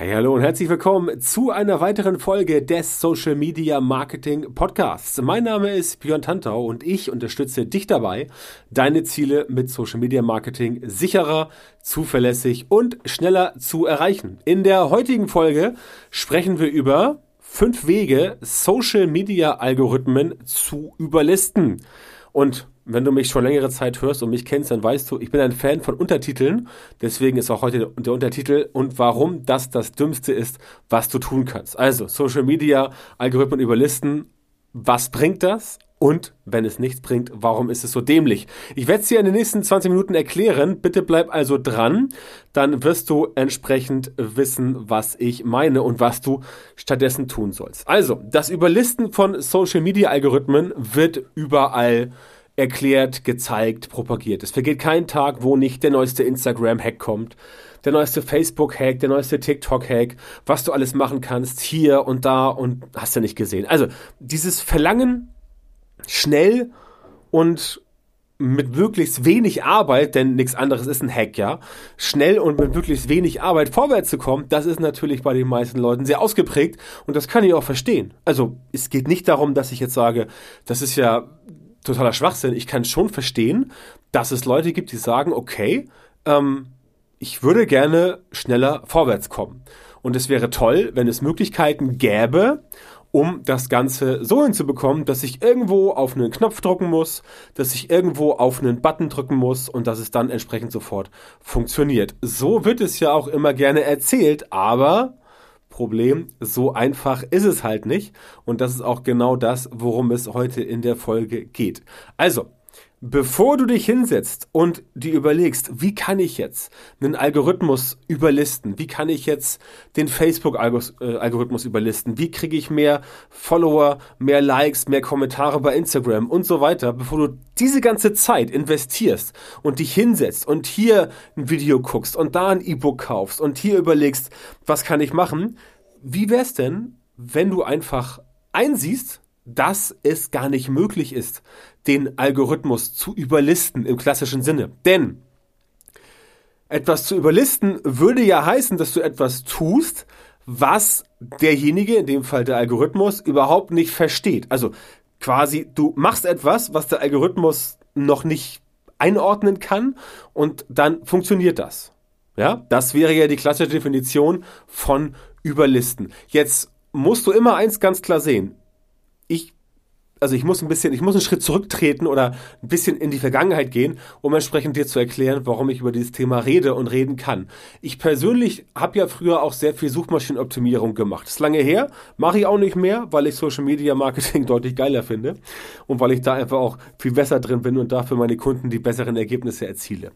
Hey, hallo und herzlich willkommen zu einer weiteren Folge des Social Media Marketing Podcasts. Mein Name ist Björn Tantau und ich unterstütze dich dabei, deine Ziele mit Social Media Marketing sicherer, zuverlässig und schneller zu erreichen. In der heutigen Folge sprechen wir über fünf Wege, Social Media Algorithmen zu überlisten. Und wenn du mich schon längere Zeit hörst und mich kennst, dann weißt du, ich bin ein Fan von Untertiteln. Deswegen ist auch heute der Untertitel und warum das das Dümmste ist, was du tun kannst. Also Social Media, Algorithmen überlisten. Was bringt das? Und wenn es nichts bringt, warum ist es so dämlich? Ich werde es dir in den nächsten 20 Minuten erklären. Bitte bleib also dran. Dann wirst du entsprechend wissen, was ich meine und was du stattdessen tun sollst. Also, das Überlisten von Social Media Algorithmen wird überall erklärt, gezeigt, propagiert. Es vergeht kein Tag, wo nicht der neueste Instagram-Hack kommt, der neueste Facebook-Hack, der neueste TikTok-Hack, was du alles machen kannst, hier und da und hast du nicht gesehen. Also dieses Verlangen, schnell und mit möglichst wenig Arbeit, denn nichts anderes ist ein Hack, ja, schnell und mit möglichst wenig Arbeit vorwärts zu kommen, das ist natürlich bei den meisten Leuten sehr ausgeprägt und das kann ich auch verstehen. Also es geht nicht darum, dass ich jetzt sage, das ist ja totaler Schwachsinn. Ich kann schon verstehen, dass es Leute gibt, die sagen, okay, ähm, ich würde gerne schneller vorwärts kommen. Und es wäre toll, wenn es Möglichkeiten gäbe, um das Ganze so hinzubekommen, dass ich irgendwo auf einen Knopf drücken muss, dass ich irgendwo auf einen Button drücken muss und dass es dann entsprechend sofort funktioniert. So wird es ja auch immer gerne erzählt, aber Problem. So einfach ist es halt nicht. Und das ist auch genau das, worum es heute in der Folge geht. Also, Bevor du dich hinsetzt und dir überlegst, wie kann ich jetzt einen Algorithmus überlisten, wie kann ich jetzt den Facebook-Algorithmus überlisten, wie kriege ich mehr Follower, mehr Likes, mehr Kommentare bei Instagram und so weiter, bevor du diese ganze Zeit investierst und dich hinsetzt und hier ein Video guckst und da ein E-Book kaufst und hier überlegst, was kann ich machen, wie wäre es denn, wenn du einfach einsiehst, dass es gar nicht möglich ist, den Algorithmus zu überlisten im klassischen Sinne. Denn etwas zu überlisten würde ja heißen, dass du etwas tust, was derjenige, in dem Fall der Algorithmus, überhaupt nicht versteht. Also quasi, du machst etwas, was der Algorithmus noch nicht einordnen kann und dann funktioniert das. Ja, das wäre ja die klassische Definition von Überlisten. Jetzt musst du immer eins ganz klar sehen ich also ich muss ein bisschen, ich muss einen Schritt zurücktreten oder ein bisschen in die Vergangenheit gehen, um entsprechend dir zu erklären, warum ich über dieses Thema rede und reden kann. Ich persönlich habe ja früher auch sehr viel Suchmaschinenoptimierung gemacht. Das ist lange her, mache ich auch nicht mehr, weil ich Social Media Marketing deutlich geiler finde und weil ich da einfach auch viel besser drin bin und dafür meine Kunden die besseren Ergebnisse erziele.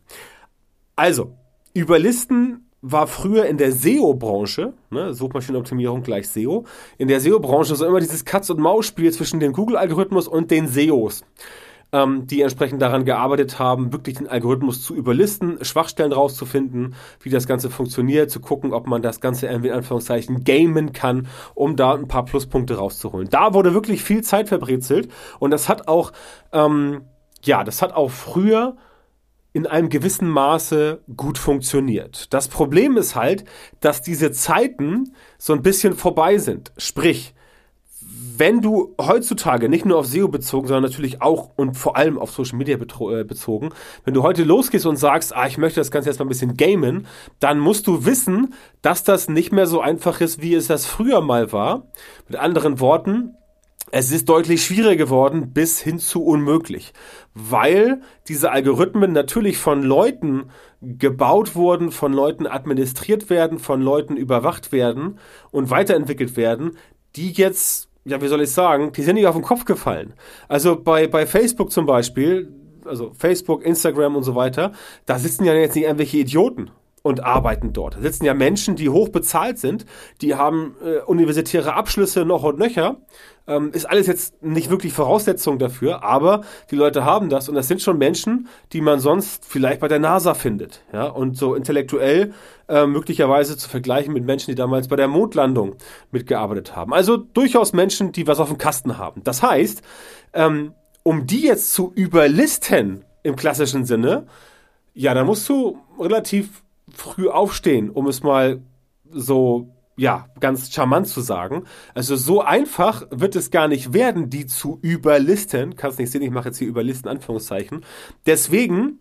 Also, überlisten war früher in der SEO-Branche, ne, Suchmaschinenoptimierung gleich SEO, in der SEO-Branche so immer dieses Katz- und Maus-Spiel zwischen dem Google-Algorithmus und den SEOs, ähm, die entsprechend daran gearbeitet haben, wirklich den Algorithmus zu überlisten, Schwachstellen rauszufinden, wie das Ganze funktioniert, zu gucken, ob man das Ganze irgendwie in Anführungszeichen gamen kann, um da ein paar Pluspunkte rauszuholen. Da wurde wirklich viel Zeit verbrezelt und das hat auch, ähm, ja, das hat auch früher in einem gewissen Maße gut funktioniert. Das Problem ist halt, dass diese Zeiten so ein bisschen vorbei sind. Sprich, wenn du heutzutage nicht nur auf SEO bezogen, sondern natürlich auch und vor allem auf Social Media äh, bezogen, wenn du heute losgehst und sagst, ah, ich möchte das Ganze jetzt mal ein bisschen gamen, dann musst du wissen, dass das nicht mehr so einfach ist, wie es das früher mal war. Mit anderen Worten, es ist deutlich schwieriger geworden bis hin zu unmöglich, weil diese Algorithmen natürlich von Leuten gebaut wurden, von Leuten administriert werden, von Leuten überwacht werden und weiterentwickelt werden, die jetzt, ja, wie soll ich sagen, die sind nicht auf den Kopf gefallen. Also bei, bei Facebook zum Beispiel, also Facebook, Instagram und so weiter, da sitzen ja jetzt nicht irgendwelche Idioten und arbeiten dort. Da sitzen ja Menschen, die hoch bezahlt sind, die haben äh, universitäre Abschlüsse noch und nöcher. Ähm, ist alles jetzt nicht wirklich Voraussetzung dafür, aber die Leute haben das und das sind schon Menschen, die man sonst vielleicht bei der NASA findet. Ja? Und so intellektuell äh, möglicherweise zu vergleichen mit Menschen, die damals bei der Mondlandung mitgearbeitet haben. Also durchaus Menschen, die was auf dem Kasten haben. Das heißt, ähm, um die jetzt zu überlisten im klassischen Sinne, ja, da musst du relativ früh aufstehen, um es mal so ja, ganz charmant zu sagen. Also so einfach wird es gar nicht werden, die zu überlisten. Kannst nicht sehen, ich mache jetzt hier überlisten, Anführungszeichen. Deswegen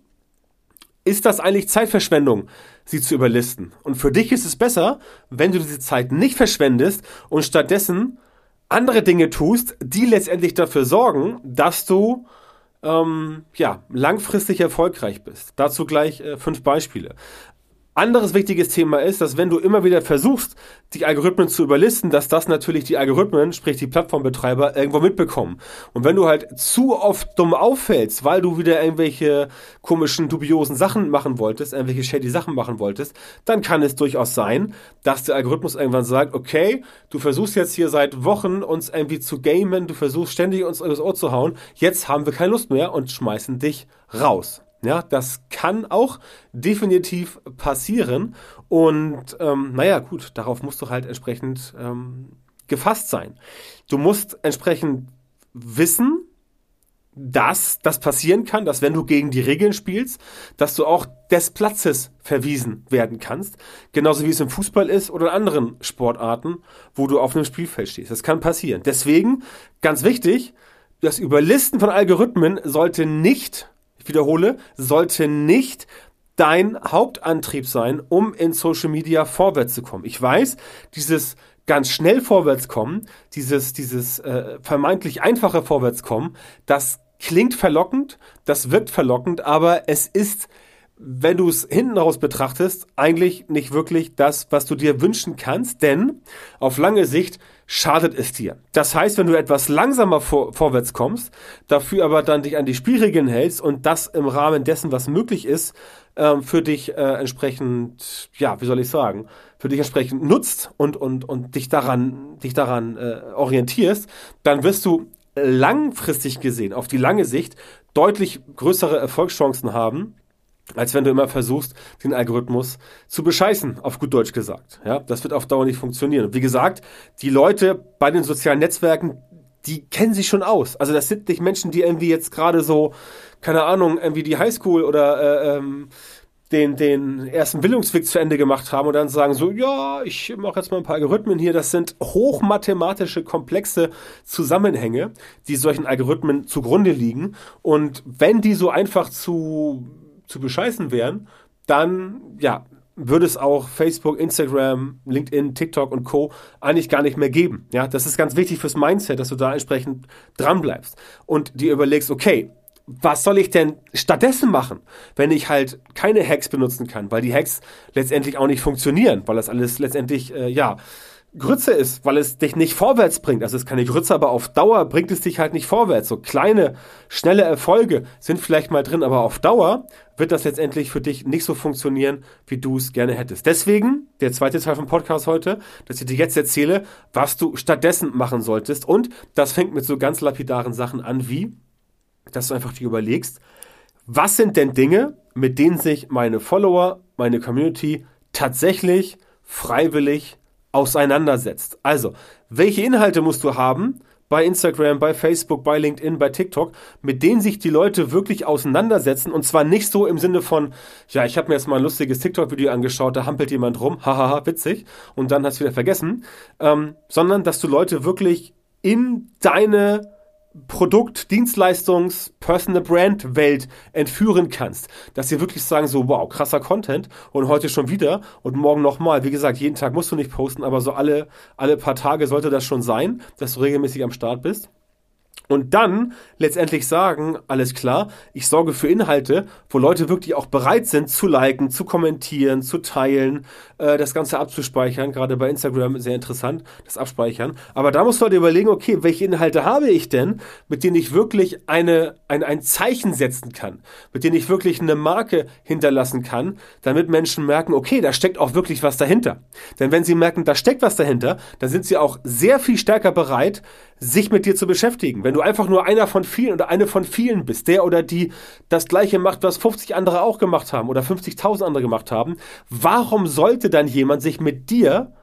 ist das eigentlich Zeitverschwendung, sie zu überlisten. Und für dich ist es besser, wenn du diese Zeit nicht verschwendest und stattdessen andere Dinge tust, die letztendlich dafür sorgen, dass du ähm, ja, langfristig erfolgreich bist. Dazu gleich äh, fünf Beispiele. Anderes wichtiges Thema ist, dass wenn du immer wieder versuchst, die Algorithmen zu überlisten, dass das natürlich die Algorithmen, sprich die Plattformbetreiber, irgendwo mitbekommen. Und wenn du halt zu oft dumm auffällst, weil du wieder irgendwelche komischen, dubiosen Sachen machen wolltest, irgendwelche shady Sachen machen wolltest, dann kann es durchaus sein, dass der Algorithmus irgendwann sagt, okay, du versuchst jetzt hier seit Wochen uns irgendwie zu gamen, du versuchst ständig uns übers Ohr zu hauen, jetzt haben wir keine Lust mehr und schmeißen dich raus. Ja, das kann auch definitiv passieren. Und ähm, naja, gut, darauf musst du halt entsprechend ähm, gefasst sein. Du musst entsprechend wissen, dass das passieren kann, dass wenn du gegen die Regeln spielst, dass du auch des Platzes verwiesen werden kannst. Genauso wie es im Fußball ist oder in anderen Sportarten, wo du auf einem Spielfeld stehst. Das kann passieren. Deswegen, ganz wichtig, das Überlisten von Algorithmen sollte nicht ich wiederhole, sollte nicht dein Hauptantrieb sein, um in Social Media vorwärts zu kommen. Ich weiß, dieses ganz schnell vorwärtskommen, dieses, dieses äh, vermeintlich einfache Vorwärtskommen, das klingt verlockend, das wirkt verlockend, aber es ist, wenn du es hinten raus betrachtest, eigentlich nicht wirklich das, was du dir wünschen kannst, denn auf lange Sicht schadet es dir. Das heißt, wenn du etwas langsamer vor, vorwärts kommst, dafür aber dann dich an die Spielregeln hältst und das im Rahmen dessen, was möglich ist, ähm, für dich äh, entsprechend, ja, wie soll ich sagen, für dich entsprechend nutzt und, und, und dich daran, dich daran äh, orientierst, dann wirst du langfristig gesehen, auf die lange Sicht, deutlich größere Erfolgschancen haben, als wenn du immer versuchst, den Algorithmus zu bescheißen, auf gut Deutsch gesagt. Ja, das wird auf Dauer nicht funktionieren. Wie gesagt, die Leute bei den sozialen Netzwerken, die kennen sich schon aus. Also das sind nicht Menschen, die irgendwie jetzt gerade so, keine Ahnung, irgendwie die Highschool oder äh, ähm, den, den ersten Bildungsweg zu Ende gemacht haben und dann sagen so, ja, ich mache jetzt mal ein paar Algorithmen hier. Das sind hochmathematische, komplexe Zusammenhänge, die solchen Algorithmen zugrunde liegen. Und wenn die so einfach zu zu bescheißen wären, dann, ja, würde es auch Facebook, Instagram, LinkedIn, TikTok und Co. eigentlich gar nicht mehr geben. Ja, das ist ganz wichtig fürs Mindset, dass du da entsprechend dran bleibst und dir überlegst, okay, was soll ich denn stattdessen machen, wenn ich halt keine Hacks benutzen kann, weil die Hacks letztendlich auch nicht funktionieren, weil das alles letztendlich, äh, ja, Grütze ist, weil es dich nicht vorwärts bringt. Also es ist keine Grütze, aber auf Dauer bringt es dich halt nicht vorwärts. So kleine, schnelle Erfolge sind vielleicht mal drin, aber auf Dauer wird das letztendlich für dich nicht so funktionieren, wie du es gerne hättest. Deswegen der zweite Teil vom Podcast heute, dass ich dir jetzt erzähle, was du stattdessen machen solltest. Und das fängt mit so ganz lapidaren Sachen an, wie, dass du einfach dir überlegst, was sind denn Dinge, mit denen sich meine Follower, meine Community tatsächlich freiwillig auseinandersetzt. Also, welche Inhalte musst du haben bei Instagram, bei Facebook, bei LinkedIn, bei TikTok, mit denen sich die Leute wirklich auseinandersetzen und zwar nicht so im Sinne von, ja, ich habe mir jetzt mal ein lustiges TikTok-Video angeschaut, da hampelt jemand rum, hahaha, witzig, und dann hast du wieder vergessen, ähm, sondern dass du Leute wirklich in deine Produkt, Dienstleistungs, Personal Brand Welt entführen kannst. Dass sie wirklich sagen so, wow, krasser Content und heute schon wieder und morgen nochmal. Wie gesagt, jeden Tag musst du nicht posten, aber so alle, alle paar Tage sollte das schon sein, dass du regelmäßig am Start bist und dann letztendlich sagen, alles klar, ich sorge für Inhalte, wo Leute wirklich auch bereit sind zu liken, zu kommentieren, zu teilen, äh, das Ganze abzuspeichern. Gerade bei Instagram sehr interessant, das Abspeichern. Aber da musst du halt überlegen, okay, welche Inhalte habe ich denn, mit denen ich wirklich eine, ein, ein Zeichen setzen kann, mit denen ich wirklich eine Marke hinterlassen kann, damit Menschen merken, okay, da steckt auch wirklich was dahinter. Denn wenn sie merken, da steckt was dahinter, dann sind sie auch sehr viel stärker bereit, sich mit dir zu beschäftigen. Wenn du einfach nur einer von vielen oder eine von vielen bist, der oder die das gleiche macht, was 50 andere auch gemacht haben oder 50.000 andere gemacht haben, warum sollte dann jemand sich mit dir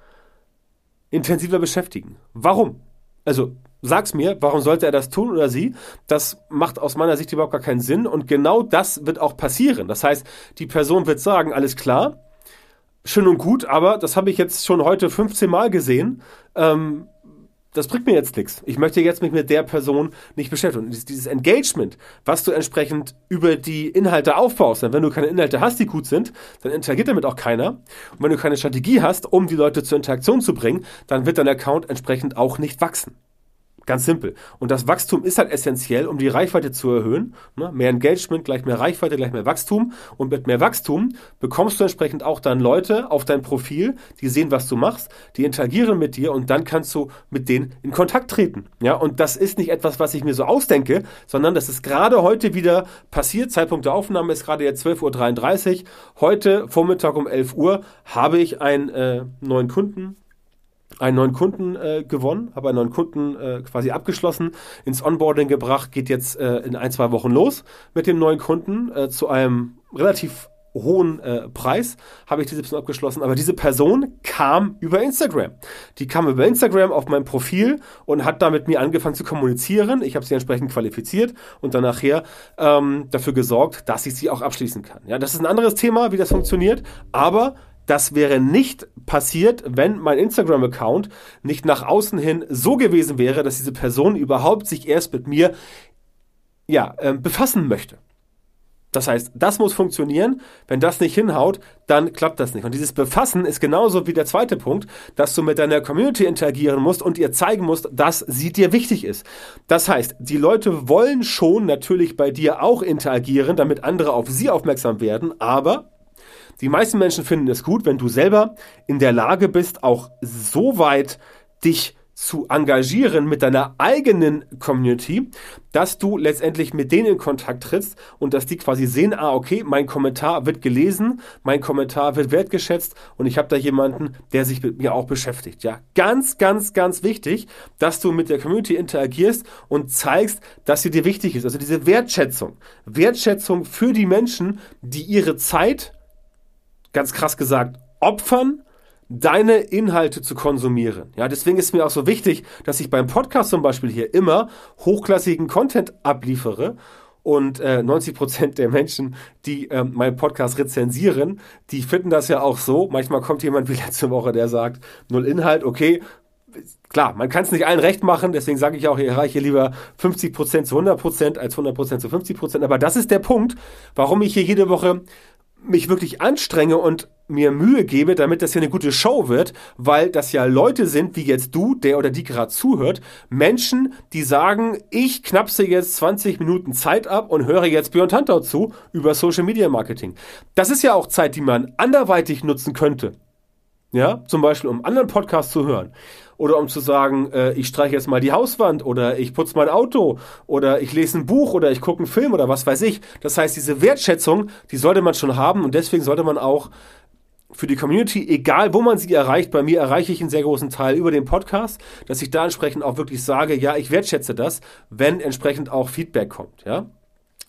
intensiver beschäftigen? Warum? Also sag's mir, warum sollte er das tun oder sie? Das macht aus meiner Sicht überhaupt gar keinen Sinn und genau das wird auch passieren. Das heißt, die Person wird sagen, alles klar, schön und gut, aber das habe ich jetzt schon heute 15 Mal gesehen. Ähm, das bringt mir jetzt nichts. Ich möchte jetzt mich mit der Person nicht beschäftigen. Und dieses Engagement, was du entsprechend über die Inhalte aufbaust, denn wenn du keine Inhalte hast, die gut sind, dann interagiert damit auch keiner. Und wenn du keine Strategie hast, um die Leute zur Interaktion zu bringen, dann wird dein Account entsprechend auch nicht wachsen. Ganz simpel. Und das Wachstum ist halt essentiell, um die Reichweite zu erhöhen. Ne? Mehr Engagement gleich mehr Reichweite, gleich mehr Wachstum. Und mit mehr Wachstum bekommst du entsprechend auch dann Leute auf dein Profil, die sehen, was du machst, die interagieren mit dir und dann kannst du mit denen in Kontakt treten. Ja, und das ist nicht etwas, was ich mir so ausdenke, sondern das ist gerade heute wieder passiert. Zeitpunkt der Aufnahme ist gerade jetzt 12.33 Uhr. Heute Vormittag um 11 Uhr habe ich einen äh, neuen Kunden einen neuen Kunden äh, gewonnen, habe einen neuen Kunden äh, quasi abgeschlossen, ins Onboarding gebracht, geht jetzt äh, in ein, zwei Wochen los mit dem neuen Kunden äh, zu einem relativ hohen äh, Preis habe ich diese Person abgeschlossen, aber diese Person kam über Instagram. Die kam über Instagram auf mein Profil und hat da mit mir angefangen zu kommunizieren. Ich habe sie entsprechend qualifiziert und dann nachher ähm, dafür gesorgt, dass ich sie auch abschließen kann. Ja, das ist ein anderes Thema, wie das funktioniert, aber das wäre nicht passiert, wenn mein Instagram-Account nicht nach außen hin so gewesen wäre, dass diese Person überhaupt sich erst mit mir ja, äh, befassen möchte. Das heißt, das muss funktionieren. Wenn das nicht hinhaut, dann klappt das nicht. Und dieses Befassen ist genauso wie der zweite Punkt, dass du mit deiner Community interagieren musst und ihr zeigen musst, dass sie dir wichtig ist. Das heißt, die Leute wollen schon natürlich bei dir auch interagieren, damit andere auf sie aufmerksam werden, aber die meisten Menschen finden es gut, wenn du selber in der Lage bist, auch so weit dich zu engagieren mit deiner eigenen Community, dass du letztendlich mit denen in Kontakt trittst und dass die quasi sehen, ah, okay, mein Kommentar wird gelesen, mein Kommentar wird wertgeschätzt und ich habe da jemanden, der sich mit mir auch beschäftigt. Ja, ganz, ganz, ganz wichtig, dass du mit der Community interagierst und zeigst, dass sie dir wichtig ist. Also diese Wertschätzung. Wertschätzung für die Menschen, die ihre Zeit ganz krass gesagt, opfern, deine Inhalte zu konsumieren. Ja, deswegen ist mir auch so wichtig, dass ich beim Podcast zum Beispiel hier immer hochklassigen Content abliefere. Und äh, 90 Prozent der Menschen, die ähm, meinen Podcast rezensieren, die finden das ja auch so. Manchmal kommt jemand wie letzte Woche, der sagt, null Inhalt, okay, klar, man kann es nicht allen recht machen, deswegen sage ich auch, ich erreiche lieber 50% zu 100% als 100% zu 50%. Aber das ist der Punkt, warum ich hier jede Woche mich wirklich anstrenge und mir Mühe gebe, damit das hier eine gute Show wird, weil das ja Leute sind, wie jetzt du, der oder die gerade zuhört, Menschen, die sagen, ich knapse jetzt 20 Minuten Zeit ab und höre jetzt Björn Tantau zu über Social Media Marketing. Das ist ja auch Zeit, die man anderweitig nutzen könnte. Ja, zum Beispiel, um anderen Podcasts zu hören oder um zu sagen, äh, ich streiche jetzt mal die Hauswand oder ich putze mein Auto oder ich lese ein Buch oder ich gucke einen Film oder was weiß ich. Das heißt, diese Wertschätzung, die sollte man schon haben und deswegen sollte man auch für die Community, egal wo man sie erreicht, bei mir erreiche ich einen sehr großen Teil über den Podcast, dass ich da entsprechend auch wirklich sage, ja, ich wertschätze das, wenn entsprechend auch Feedback kommt, ja.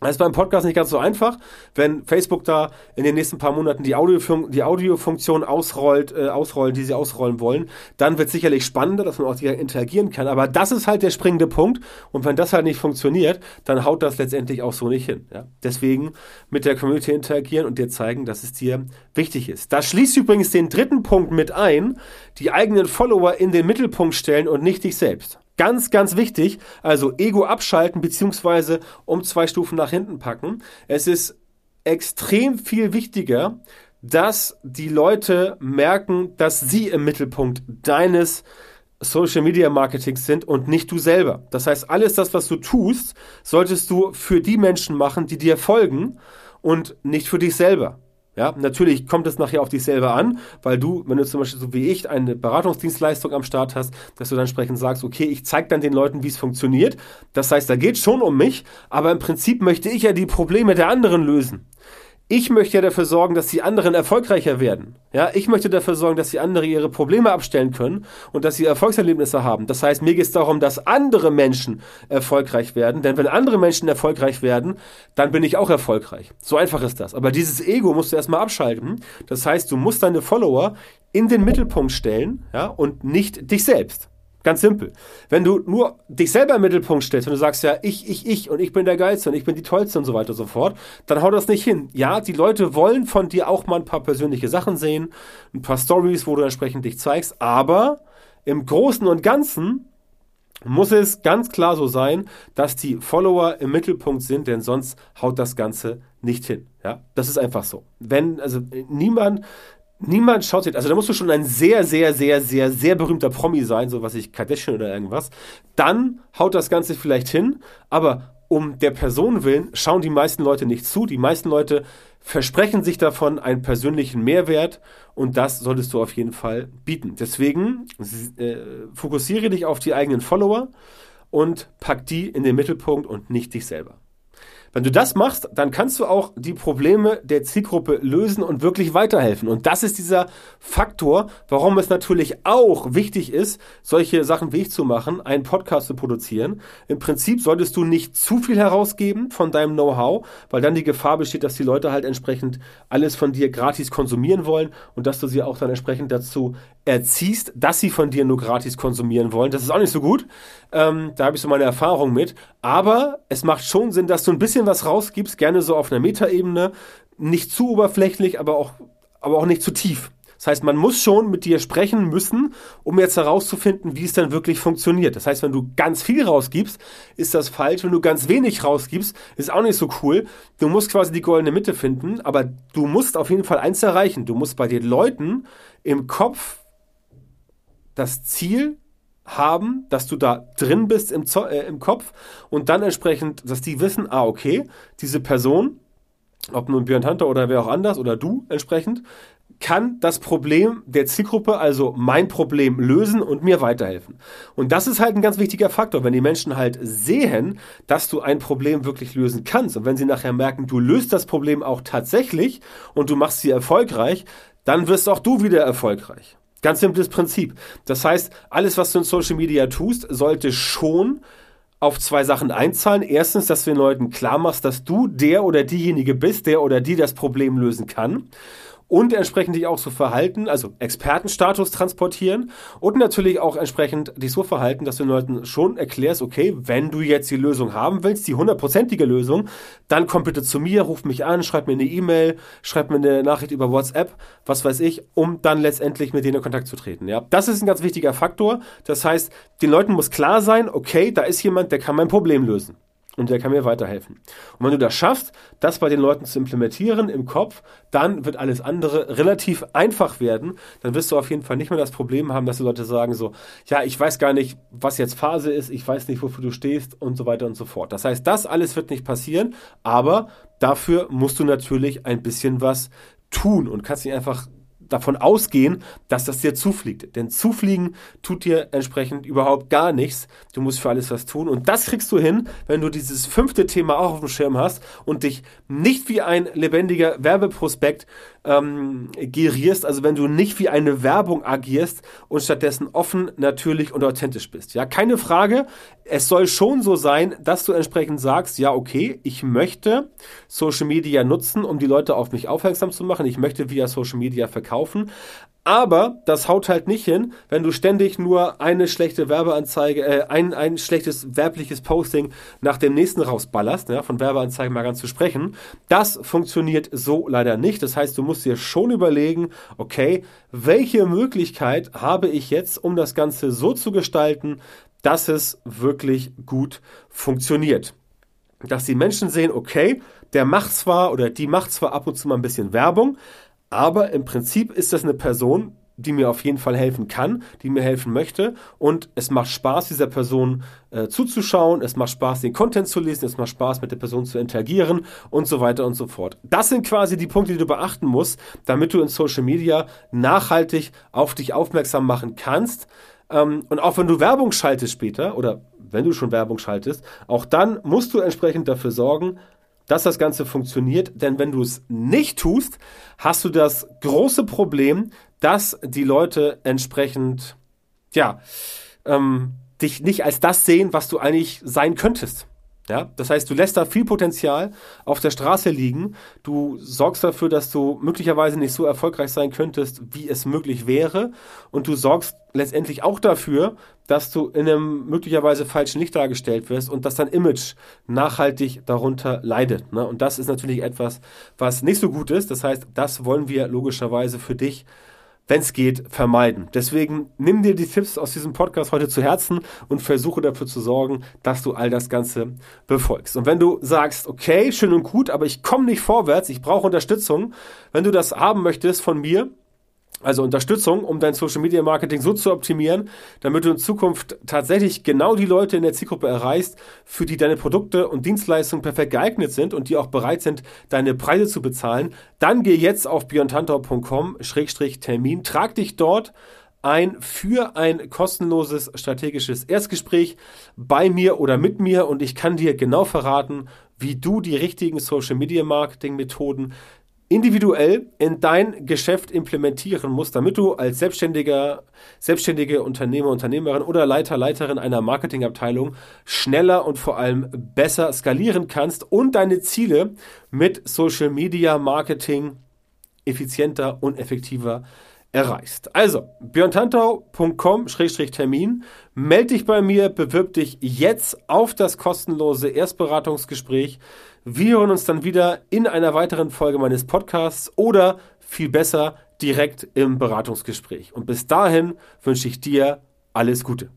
Das ist beim Podcast nicht ganz so einfach. Wenn Facebook da in den nächsten paar Monaten die, Audiofun die Audiofunktion ausrollt, äh, ausrollen, die sie ausrollen wollen, dann wird sicherlich spannender, dass man auch direkt interagieren kann. Aber das ist halt der springende Punkt. Und wenn das halt nicht funktioniert, dann haut das letztendlich auch so nicht hin. Ja? Deswegen mit der Community interagieren und dir zeigen, dass es dir wichtig ist. Das schließt übrigens den dritten Punkt mit ein, die eigenen Follower in den Mittelpunkt stellen und nicht dich selbst. Ganz, ganz wichtig. Also Ego abschalten beziehungsweise um zwei Stufen nach hinten packen. Es ist extrem viel wichtiger, dass die Leute merken, dass sie im Mittelpunkt deines Social Media Marketings sind und nicht du selber. Das heißt, alles das, was du tust, solltest du für die Menschen machen, die dir folgen und nicht für dich selber. Ja, natürlich kommt es nachher auf dich selber an, weil du, wenn du zum Beispiel so wie ich eine Beratungsdienstleistung am Start hast, dass du dann entsprechend sagst, okay, ich zeige dann den Leuten, wie es funktioniert. Das heißt, da geht schon um mich, aber im Prinzip möchte ich ja die Probleme der anderen lösen. Ich möchte ja dafür sorgen, dass die anderen erfolgreicher werden. Ja, ich möchte dafür sorgen, dass die anderen ihre Probleme abstellen können und dass sie Erfolgserlebnisse haben. Das heißt, mir geht es darum, dass andere Menschen erfolgreich werden. Denn wenn andere Menschen erfolgreich werden, dann bin ich auch erfolgreich. So einfach ist das. Aber dieses Ego musst du erstmal abschalten. Das heißt, du musst deine Follower in den Mittelpunkt stellen, ja, und nicht dich selbst. Ganz simpel. Wenn du nur dich selber im Mittelpunkt stellst und du sagst ja, ich, ich, ich und ich bin der Geilste und ich bin die Tollste und so weiter und so fort, dann haut das nicht hin. Ja, die Leute wollen von dir auch mal ein paar persönliche Sachen sehen, ein paar Stories, wo du entsprechend dich zeigst, aber im Großen und Ganzen muss es ganz klar so sein, dass die Follower im Mittelpunkt sind, denn sonst haut das Ganze nicht hin. Ja, das ist einfach so. Wenn, also niemand niemand schaut sich, also da musst du schon ein sehr, sehr, sehr, sehr, sehr berühmter Promi sein, so was ich Kardashian oder irgendwas. Dann haut das Ganze vielleicht hin, aber um der Person willen schauen die meisten Leute nicht zu. Die meisten Leute versprechen sich davon einen persönlichen Mehrwert und das solltest du auf jeden Fall bieten. Deswegen äh, fokussiere dich auf die eigenen Follower und pack die in den Mittelpunkt und nicht dich selber. Wenn du das machst, dann kannst du auch die Probleme der Zielgruppe lösen und wirklich weiterhelfen. Und das ist dieser Faktor, warum es natürlich auch wichtig ist, solche Sachen wie ich zu machen, einen Podcast zu produzieren. Im Prinzip solltest du nicht zu viel herausgeben von deinem Know-how, weil dann die Gefahr besteht, dass die Leute halt entsprechend alles von dir gratis konsumieren wollen und dass du sie auch dann entsprechend dazu erziehst, dass sie von dir nur gratis konsumieren wollen. Das ist auch nicht so gut. Ähm, da habe ich so meine Erfahrung mit. Aber es macht schon Sinn, dass du ein bisschen was rausgibst, gerne so auf einer Metaebene. Nicht zu oberflächlich, aber auch, aber auch nicht zu tief. Das heißt, man muss schon mit dir sprechen müssen, um jetzt herauszufinden, wie es dann wirklich funktioniert. Das heißt, wenn du ganz viel rausgibst, ist das falsch. Wenn du ganz wenig rausgibst, ist auch nicht so cool. Du musst quasi die goldene Mitte finden, aber du musst auf jeden Fall eins erreichen. Du musst bei den Leuten im Kopf das Ziel haben, dass du da drin bist im, Zo äh, im Kopf und dann entsprechend, dass die wissen, ah, okay, diese Person, ob nun Björn Hunter oder wer auch anders oder du entsprechend, kann das Problem der Zielgruppe, also mein Problem, lösen und mir weiterhelfen. Und das ist halt ein ganz wichtiger Faktor, wenn die Menschen halt sehen, dass du ein Problem wirklich lösen kannst und wenn sie nachher merken, du löst das Problem auch tatsächlich und du machst sie erfolgreich, dann wirst auch du wieder erfolgreich. Ganz simples Prinzip. Das heißt, alles, was du in Social Media tust, sollte schon auf zwei Sachen einzahlen. Erstens, dass du den Leuten klar machst, dass du der oder diejenige bist, der oder die das Problem lösen kann und entsprechend dich auch so verhalten, also Expertenstatus transportieren und natürlich auch entsprechend dich so verhalten, dass du den Leuten schon erklärst, okay, wenn du jetzt die Lösung haben willst, die hundertprozentige Lösung, dann komm bitte zu mir, ruf mich an, schreib mir eine E-Mail, schreib mir eine Nachricht über WhatsApp, was weiß ich, um dann letztendlich mit denen in Kontakt zu treten. Ja, das ist ein ganz wichtiger Faktor. Das heißt, den Leuten muss klar sein, okay, da ist jemand, der kann mein Problem lösen und der kann mir weiterhelfen. Und wenn du das schaffst, das bei den Leuten zu implementieren im Kopf, dann wird alles andere relativ einfach werden. Dann wirst du auf jeden Fall nicht mehr das Problem haben, dass die Leute sagen so, ja, ich weiß gar nicht, was jetzt Phase ist, ich weiß nicht, wofür du stehst und so weiter und so fort. Das heißt, das alles wird nicht passieren, aber dafür musst du natürlich ein bisschen was tun und kannst nicht einfach davon ausgehen, dass das dir zufliegt. Denn zufliegen tut dir entsprechend überhaupt gar nichts. Du musst für alles was tun. Und das kriegst du hin, wenn du dieses fünfte Thema auch auf dem Schirm hast und dich nicht wie ein lebendiger Werbeprospekt ähm, gerierst, also wenn du nicht wie eine Werbung agierst und stattdessen offen, natürlich und authentisch bist. Ja, keine Frage. Es soll schon so sein, dass du entsprechend sagst, ja, okay, ich möchte Social Media nutzen, um die Leute auf mich aufmerksam zu machen. Ich möchte via Social Media verkaufen. Aber das haut halt nicht hin, wenn du ständig nur eine schlechte Werbeanzeige, äh, ein, ein schlechtes werbliches Posting nach dem nächsten rausballerst, ja, von Werbeanzeigen mal ganz zu sprechen. Das funktioniert so leider nicht. Das heißt, du musst dir schon überlegen, okay, welche Möglichkeit habe ich jetzt, um das Ganze so zu gestalten, dass es wirklich gut funktioniert. Dass die Menschen sehen, okay, der macht zwar oder die macht zwar ab und zu mal ein bisschen Werbung, aber im Prinzip ist das eine Person, die mir auf jeden Fall helfen kann, die mir helfen möchte. Und es macht Spaß, dieser Person äh, zuzuschauen. Es macht Spaß, den Content zu lesen. Es macht Spaß, mit der Person zu interagieren und so weiter und so fort. Das sind quasi die Punkte, die du beachten musst, damit du in Social Media nachhaltig auf dich aufmerksam machen kannst. Ähm, und auch wenn du Werbung schaltest später oder wenn du schon Werbung schaltest, auch dann musst du entsprechend dafür sorgen, dass das Ganze funktioniert. Denn wenn du es nicht tust, hast du das große Problem, dass die Leute entsprechend, ja, ähm, dich nicht als das sehen, was du eigentlich sein könntest. Ja, das heißt, du lässt da viel Potenzial auf der Straße liegen. Du sorgst dafür, dass du möglicherweise nicht so erfolgreich sein könntest, wie es möglich wäre. Und du sorgst letztendlich auch dafür, dass du in einem möglicherweise falschen Licht dargestellt wirst und dass dein Image nachhaltig darunter leidet. Ne? Und das ist natürlich etwas, was nicht so gut ist. Das heißt, das wollen wir logischerweise für dich wenn es geht, vermeiden. Deswegen nimm dir die Tipps aus diesem Podcast heute zu Herzen und versuche dafür zu sorgen, dass du all das Ganze befolgst. Und wenn du sagst, okay, schön und gut, aber ich komme nicht vorwärts, ich brauche Unterstützung, wenn du das haben möchtest von mir, also Unterstützung, um dein Social Media Marketing so zu optimieren, damit du in Zukunft tatsächlich genau die Leute in der Zielgruppe erreichst, für die deine Produkte und Dienstleistungen perfekt geeignet sind und die auch bereit sind, deine Preise zu bezahlen, dann geh jetzt auf björntantau.com-termin, trag dich dort ein für ein kostenloses strategisches Erstgespräch bei mir oder mit mir und ich kann dir genau verraten, wie du die richtigen Social Media Marketing Methoden individuell in dein Geschäft implementieren musst, damit du als selbstständiger, selbstständige Unternehmer, Unternehmerin oder Leiter, Leiterin einer Marketingabteilung schneller und vor allem besser skalieren kannst und deine Ziele mit Social Media Marketing effizienter und effektiver erreichst. Also, björntantau.com-termin. Meld dich bei mir, bewirb dich jetzt auf das kostenlose Erstberatungsgespräch. Wir hören uns dann wieder in einer weiteren Folge meines Podcasts oder viel besser direkt im Beratungsgespräch. Und bis dahin wünsche ich dir alles Gute.